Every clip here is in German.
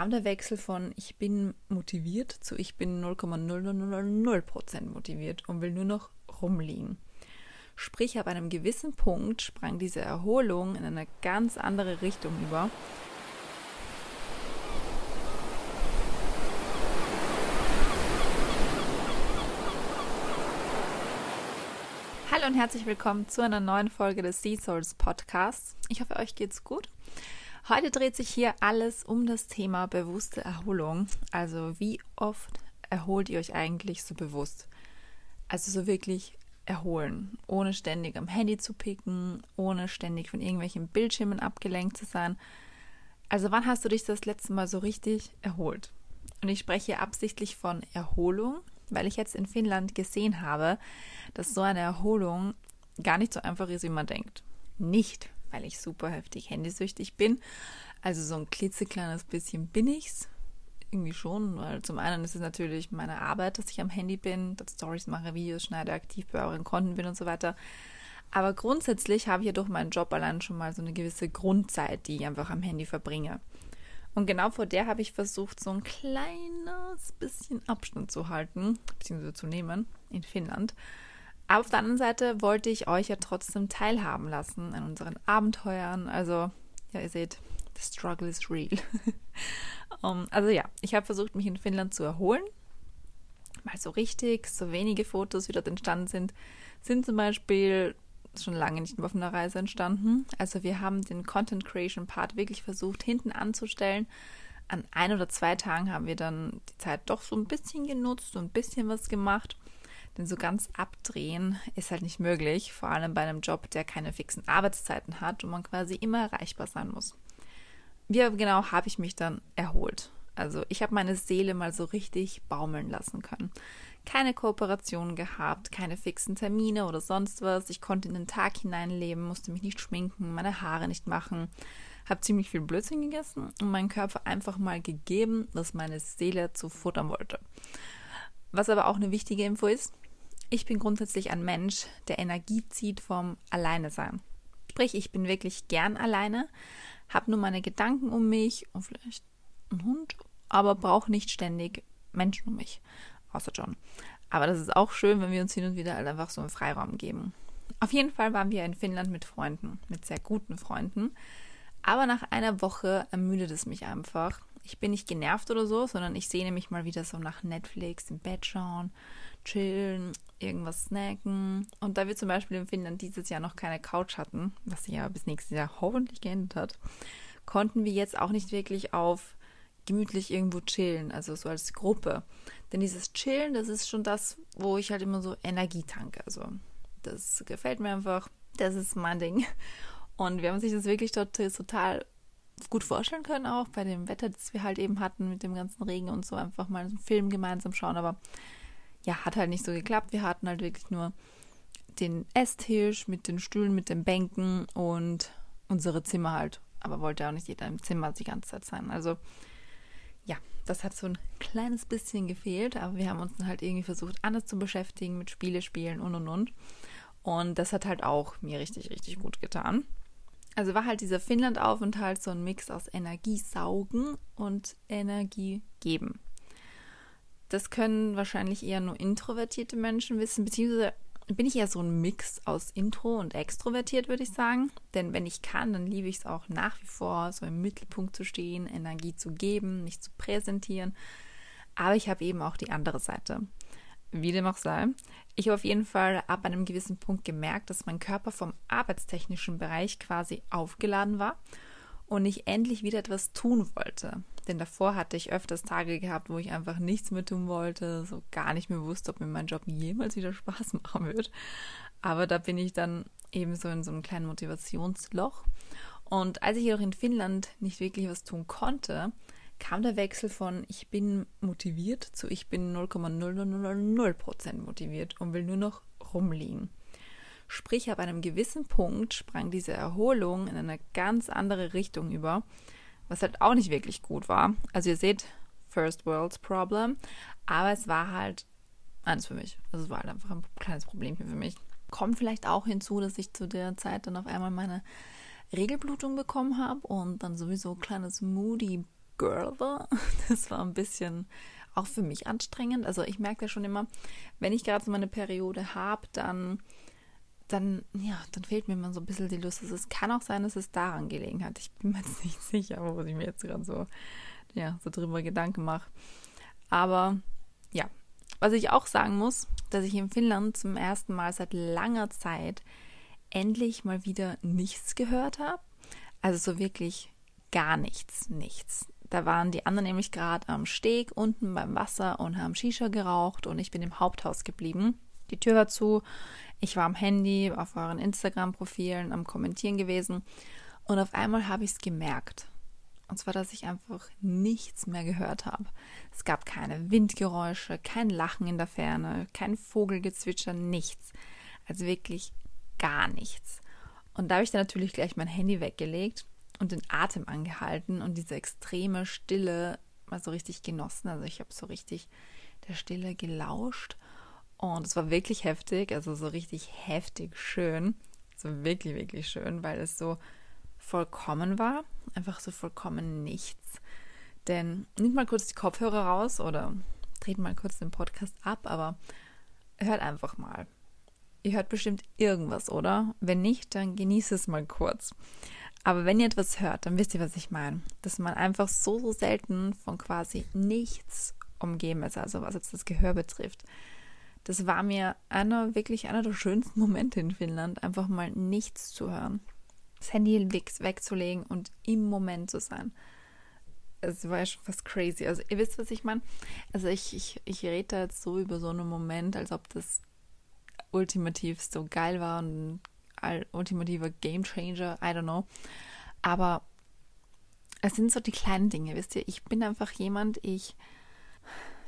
kam der Wechsel von ich bin motiviert zu ich bin 0,0000% motiviert und will nur noch rumliegen. Sprich, ab einem gewissen Punkt sprang diese Erholung in eine ganz andere Richtung über. Hallo und herzlich willkommen zu einer neuen Folge des Sea Souls Podcasts. Ich hoffe, euch geht's gut. Heute dreht sich hier alles um das Thema bewusste Erholung. Also wie oft erholt ihr euch eigentlich so bewusst? Also so wirklich erholen, ohne ständig am Handy zu picken, ohne ständig von irgendwelchen Bildschirmen abgelenkt zu sein. Also wann hast du dich das letzte Mal so richtig erholt? Und ich spreche absichtlich von Erholung, weil ich jetzt in Finnland gesehen habe, dass so eine Erholung gar nicht so einfach ist, wie man denkt. Nicht, weil ich super heftig handysüchtig bin. Also so ein klitzekleines bisschen bin ich's. Irgendwie schon, weil zum einen ist es natürlich meine Arbeit, dass ich am Handy bin, dass Stories mache, Videos schneide, aktiv bei euren Konten bin und so weiter. Aber grundsätzlich habe ich ja durch meinen Job allein schon mal so eine gewisse Grundzeit, die ich einfach am Handy verbringe. Und genau vor der habe ich versucht, so ein kleines bisschen Abstand zu halten, beziehungsweise zu nehmen in Finnland. Aber auf der anderen Seite wollte ich euch ja trotzdem teilhaben lassen an unseren Abenteuern. Also, ja, ihr seht, the struggle is real. um, also ja, ich habe versucht, mich in Finnland zu erholen. Mal so richtig, so wenige Fotos, wie dort entstanden sind, sind zum Beispiel schon lange nicht mehr auf einer Reise entstanden. Also wir haben den Content Creation Part wirklich versucht hinten anzustellen. An ein oder zwei Tagen haben wir dann die Zeit doch so ein bisschen genutzt und ein bisschen was gemacht. Denn so ganz abdrehen ist halt nicht möglich, vor allem bei einem Job, der keine fixen Arbeitszeiten hat und man quasi immer erreichbar sein muss. Wie genau habe ich mich dann erholt? Also ich habe meine Seele mal so richtig baumeln lassen können. Keine Kooperationen gehabt, keine fixen Termine oder sonst was. Ich konnte in den Tag hineinleben, musste mich nicht schminken, meine Haare nicht machen, habe ziemlich viel Blödsinn gegessen und meinem Körper einfach mal gegeben, was meine Seele zu futtern wollte. Was aber auch eine wichtige Info ist, ich bin grundsätzlich ein Mensch, der Energie zieht vom Alleine sein. Sprich, ich bin wirklich gern alleine, habe nur meine Gedanken um mich und vielleicht einen Hund, aber brauche nicht ständig Menschen um mich, außer John. Aber das ist auch schön, wenn wir uns hin und wieder halt einfach so einen Freiraum geben. Auf jeden Fall waren wir in Finnland mit Freunden, mit sehr guten Freunden. Aber nach einer Woche ermüdet es mich einfach. Ich bin nicht genervt oder so, sondern ich sehne mich mal wieder so nach Netflix im Bett schauen, chillen, irgendwas snacken. Und da wir zum Beispiel in Finnland dieses Jahr noch keine Couch hatten, was sich ja bis nächstes Jahr hoffentlich geändert hat, konnten wir jetzt auch nicht wirklich auf gemütlich irgendwo chillen, also so als Gruppe. Denn dieses Chillen, das ist schon das, wo ich halt immer so Energie tanke. Also das gefällt mir einfach. Das ist mein Ding. Und wir haben sich das wirklich dort total gut vorstellen können, auch bei dem Wetter, das wir halt eben hatten, mit dem ganzen Regen und so, einfach mal einen Film gemeinsam schauen. Aber ja, hat halt nicht so geklappt. Wir hatten halt wirklich nur den Esstisch mit den Stühlen, mit den Bänken und unsere Zimmer halt. Aber wollte auch nicht jeder im Zimmer die ganze Zeit sein. Also ja, das hat so ein kleines bisschen gefehlt, aber wir haben uns dann halt irgendwie versucht, anders zu beschäftigen, mit Spiele spielen und und und. Und das hat halt auch mir richtig, richtig gut getan. Also war halt dieser Finnland-Aufenthalt so ein Mix aus Energiesaugen und Energie geben. Das können wahrscheinlich eher nur introvertierte Menschen wissen, beziehungsweise bin ich eher so ein Mix aus Intro und extrovertiert, würde ich sagen. Denn wenn ich kann, dann liebe ich es auch nach wie vor, so im Mittelpunkt zu stehen, Energie zu geben, mich zu präsentieren. Aber ich habe eben auch die andere Seite. Wie dem auch sei. Ich habe auf jeden Fall ab einem gewissen Punkt gemerkt, dass mein Körper vom arbeitstechnischen Bereich quasi aufgeladen war und ich endlich wieder etwas tun wollte. Denn davor hatte ich öfters Tage gehabt, wo ich einfach nichts mehr tun wollte, so gar nicht mehr wusste, ob mir mein Job jemals wieder Spaß machen wird. Aber da bin ich dann eben so in so einem kleinen Motivationsloch. Und als ich jedoch in Finnland nicht wirklich was tun konnte, kam der Wechsel von ich bin motiviert zu ich bin 0,0000% motiviert und will nur noch rumliegen. Sprich, ab einem gewissen Punkt sprang diese Erholung in eine ganz andere Richtung über, was halt auch nicht wirklich gut war. Also ihr seht, First World Problem, aber es war halt eins für mich. Also es war halt einfach ein kleines Problemchen für mich. Kommt vielleicht auch hinzu, dass ich zu der Zeit dann auf einmal meine Regelblutung bekommen habe und dann sowieso ein kleines Moody Girl war. Das war ein bisschen auch für mich anstrengend. Also ich merke ja schon immer, wenn ich gerade so meine Periode habe, dann, dann, ja, dann fehlt mir immer so ein bisschen die Lust. Also es kann auch sein, dass es daran gelegen hat. Ich bin mir jetzt nicht sicher, wo ich mir jetzt gerade so, ja, so drüber Gedanken mache. Aber ja, was ich auch sagen muss, dass ich in Finnland zum ersten Mal seit langer Zeit endlich mal wieder nichts gehört habe. Also so wirklich gar nichts, nichts. Da waren die anderen nämlich gerade am Steg unten beim Wasser und haben Shisha geraucht und ich bin im Haupthaus geblieben. Die Tür war zu. Ich war am Handy, auf euren Instagram-Profilen, am Kommentieren gewesen. Und auf einmal habe ich es gemerkt. Und zwar, dass ich einfach nichts mehr gehört habe. Es gab keine Windgeräusche, kein Lachen in der Ferne, kein Vogelgezwitscher, nichts. Also wirklich gar nichts. Und da habe ich dann natürlich gleich mein Handy weggelegt und den Atem angehalten und diese extreme Stille mal so richtig genossen. Also ich habe so richtig der Stille gelauscht und es war wirklich heftig, also so richtig heftig schön. So wirklich, wirklich schön, weil es so vollkommen war. Einfach so vollkommen nichts. Denn nimmt mal kurz die Kopfhörer raus oder dreht mal kurz den Podcast ab, aber hört einfach mal. Ihr hört bestimmt irgendwas, oder? Wenn nicht, dann genießt es mal kurz. Aber wenn ihr etwas hört, dann wisst ihr, was ich meine. Dass man einfach so, so selten von quasi nichts umgeben ist, also was jetzt das Gehör betrifft. Das war mir einer, wirklich einer der schönsten Momente in Finnland, einfach mal nichts zu hören. Das Handy weg, wegzulegen und im Moment zu sein. Es war ja schon fast crazy. Also ihr wisst, was ich meine. Also ich, ich, ich rede da jetzt so über so einen Moment, als ob das ultimativ so geil war und ultimativer Game Changer, I don't know. Aber es sind so die kleinen Dinge, wisst ihr? Ich bin einfach jemand, ich,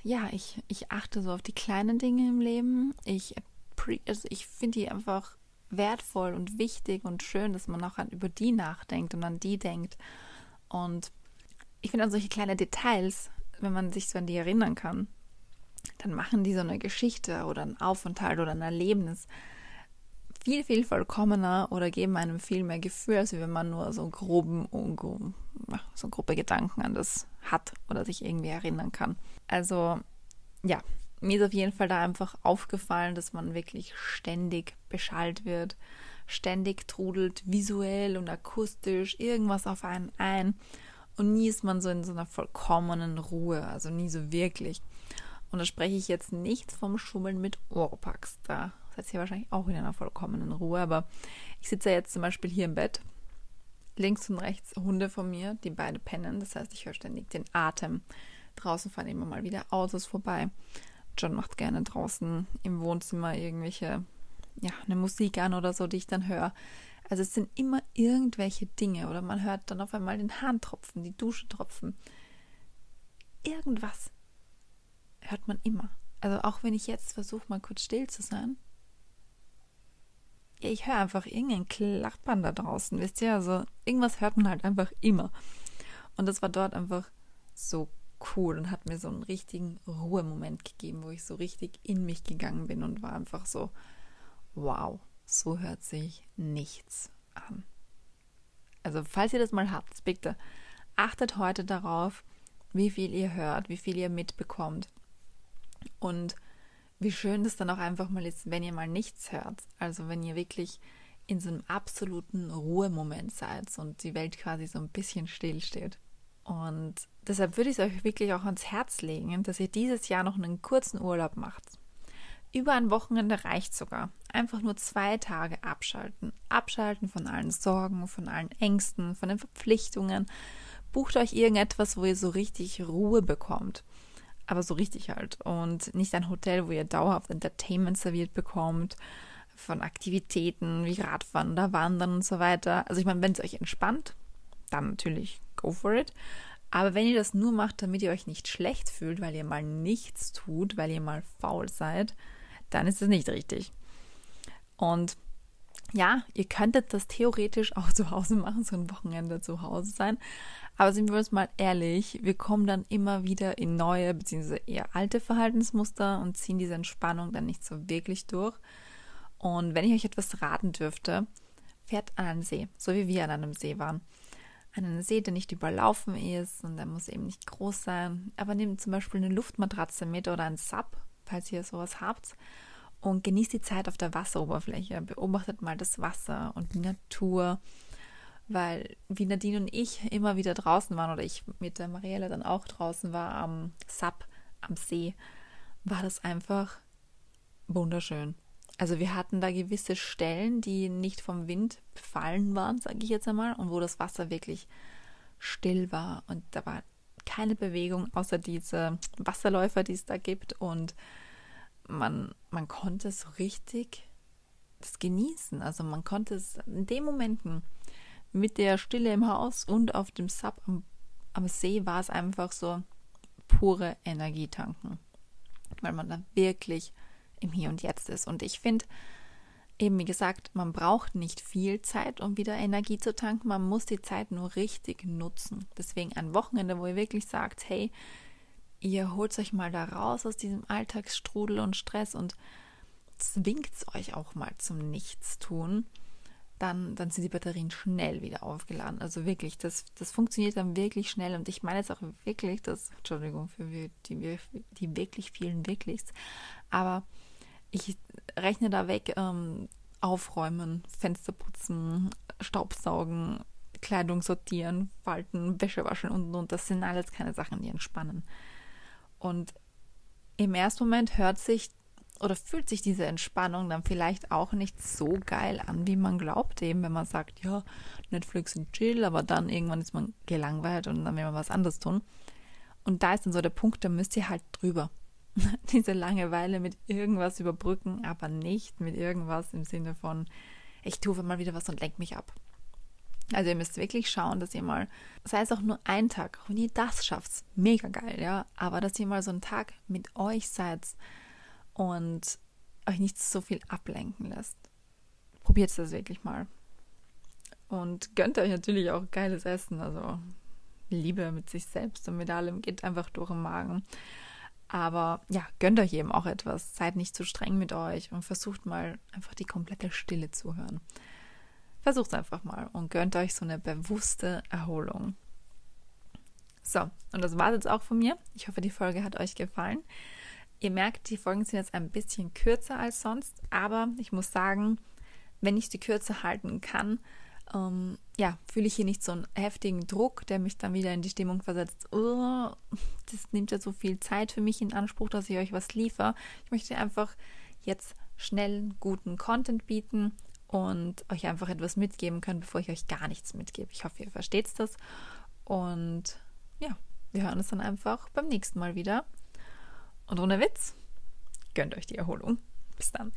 ja, ich, ich achte so auf die kleinen Dinge im Leben. Ich, also ich finde die einfach wertvoll und wichtig und schön, dass man auch an, über die nachdenkt und an die denkt. Und ich finde an solche kleine Details, wenn man sich so an die erinnern kann, dann machen die so eine Geschichte oder einen Aufenthalt oder ein Erlebnis viel, viel vollkommener oder geben einem viel mehr Gefühl, als wenn man nur so groben, so grobe Gedanken an das hat oder sich irgendwie erinnern kann. Also ja, mir ist auf jeden Fall da einfach aufgefallen, dass man wirklich ständig beschallt wird, ständig trudelt visuell und akustisch irgendwas auf einen ein und nie ist man so in so einer vollkommenen Ruhe, also nie so wirklich. Und da spreche ich jetzt nicht vom Schummeln mit Ohrpacks. Da seid ihr wahrscheinlich auch in einer vollkommenen Ruhe. Aber ich sitze jetzt zum Beispiel hier im Bett. Links und rechts Hunde von mir, die beide pennen. Das heißt, ich höre ständig den Atem. Draußen fahren immer mal wieder Autos vorbei. John macht gerne draußen im Wohnzimmer irgendwelche, ja, eine Musik an oder so, die ich dann höre. Also es sind immer irgendwelche Dinge oder man hört dann auf einmal den Hahn tropfen, die Dusche tropfen. Irgendwas hört man immer. Also auch wenn ich jetzt versuche, mal kurz still zu sein. Ich höre einfach irgendein Klappern da draußen, wisst ihr? Also irgendwas hört man halt einfach immer. Und das war dort einfach so cool und hat mir so einen richtigen Ruhemoment gegeben, wo ich so richtig in mich gegangen bin und war einfach so, wow, so hört sich nichts an. Also falls ihr das mal habt, bitte achtet heute darauf, wie viel ihr hört, wie viel ihr mitbekommt. Und wie schön das dann auch einfach mal ist, wenn ihr mal nichts hört. Also wenn ihr wirklich in so einem absoluten Ruhemoment seid und die Welt quasi so ein bisschen stillsteht. Und deshalb würde ich es euch wirklich auch ans Herz legen, dass ihr dieses Jahr noch einen kurzen Urlaub macht. Über ein Wochenende reicht sogar. Einfach nur zwei Tage abschalten. Abschalten von allen Sorgen, von allen Ängsten, von den Verpflichtungen. Bucht euch irgendetwas, wo ihr so richtig Ruhe bekommt aber so richtig halt. Und nicht ein Hotel, wo ihr dauerhaft Entertainment serviert bekommt, von Aktivitäten wie Radfahren oder Wandern und so weiter. Also ich meine, wenn es euch entspannt, dann natürlich go for it. Aber wenn ihr das nur macht, damit ihr euch nicht schlecht fühlt, weil ihr mal nichts tut, weil ihr mal faul seid, dann ist es nicht richtig. Und ja, ihr könntet das theoretisch auch zu Hause machen, so ein Wochenende zu Hause sein. Aber sind wir uns mal ehrlich, wir kommen dann immer wieder in neue bzw. eher alte Verhaltensmuster und ziehen diese Entspannung dann nicht so wirklich durch. Und wenn ich euch etwas raten dürfte, fährt an einen See, so wie wir an einem See waren. einen See, der nicht überlaufen ist und der muss eben nicht groß sein. Aber nehmt zum Beispiel eine Luftmatratze mit oder ein Sub, falls ihr sowas habt. Und genießt die Zeit auf der Wasseroberfläche. Beobachtet mal das Wasser und die Natur. Weil wie Nadine und ich immer wieder draußen waren oder ich mit der Marielle dann auch draußen war am Sub, am See, war das einfach wunderschön. Also wir hatten da gewisse Stellen, die nicht vom Wind befallen waren, sage ich jetzt einmal, und wo das Wasser wirklich still war und da war keine Bewegung außer diese Wasserläufer, die es da gibt und man, man konnte es so richtig das genießen. Also man konnte es in den Momenten mit der Stille im Haus und auf dem Sub am, am See war es einfach so pure Energie tanken, weil man dann wirklich im Hier und Jetzt ist. Und ich finde, eben wie gesagt, man braucht nicht viel Zeit, um wieder Energie zu tanken. Man muss die Zeit nur richtig nutzen. Deswegen ein Wochenende, wo ihr wirklich sagt, hey, ihr holt euch mal da raus aus diesem Alltagsstrudel und Stress und zwingt euch auch mal zum Nichtstun dann, dann sind die Batterien schnell wieder aufgeladen. Also wirklich, das, das funktioniert dann wirklich schnell. Und ich meine jetzt auch wirklich, das, Entschuldigung für die, die wirklich vielen Wirklichs, aber ich rechne da weg, ähm, aufräumen, Fenster putzen, Staubsaugen, Kleidung sortieren, falten, Wäsche waschen und und. Das sind alles keine Sachen, die entspannen. Und im ersten Moment hört sich oder fühlt sich diese Entspannung dann vielleicht auch nicht so geil an, wie man glaubt, eben wenn man sagt, ja, Netflix und chill, aber dann irgendwann ist man gelangweilt und dann will man was anderes tun. Und da ist dann so der Punkt, da müsst ihr halt drüber. diese Langeweile mit irgendwas überbrücken, aber nicht mit irgendwas im Sinne von, ich tue mal wieder was und lenke mich ab. Also ihr müsst wirklich schauen, dass ihr mal, sei es auch nur ein Tag, auch wenn ihr das schafft, mega geil, ja, aber dass ihr mal so einen Tag mit euch seid, und euch nicht so viel ablenken lässt. Probiert das wirklich mal. Und gönnt euch natürlich auch geiles Essen. Also Liebe mit sich selbst und mit allem geht einfach durch den Magen. Aber ja, gönnt euch eben auch etwas. Seid nicht zu streng mit euch und versucht mal einfach die komplette Stille zu hören. Versucht es einfach mal und gönnt euch so eine bewusste Erholung. So, und das war jetzt auch von mir. Ich hoffe, die Folge hat euch gefallen. Ihr merkt, die Folgen sind jetzt ein bisschen kürzer als sonst, aber ich muss sagen, wenn ich die kürzer halten kann, ähm, ja, fühle ich hier nicht so einen heftigen Druck, der mich dann wieder in die Stimmung versetzt. Oh, das nimmt ja so viel Zeit für mich in Anspruch, dass ich euch was liefere. Ich möchte einfach jetzt schnell guten Content bieten und euch einfach etwas mitgeben können, bevor ich euch gar nichts mitgebe. Ich hoffe, ihr versteht das. Und ja, wir hören uns dann einfach beim nächsten Mal wieder. Und ohne Witz, gönnt euch die Erholung. Bis dann.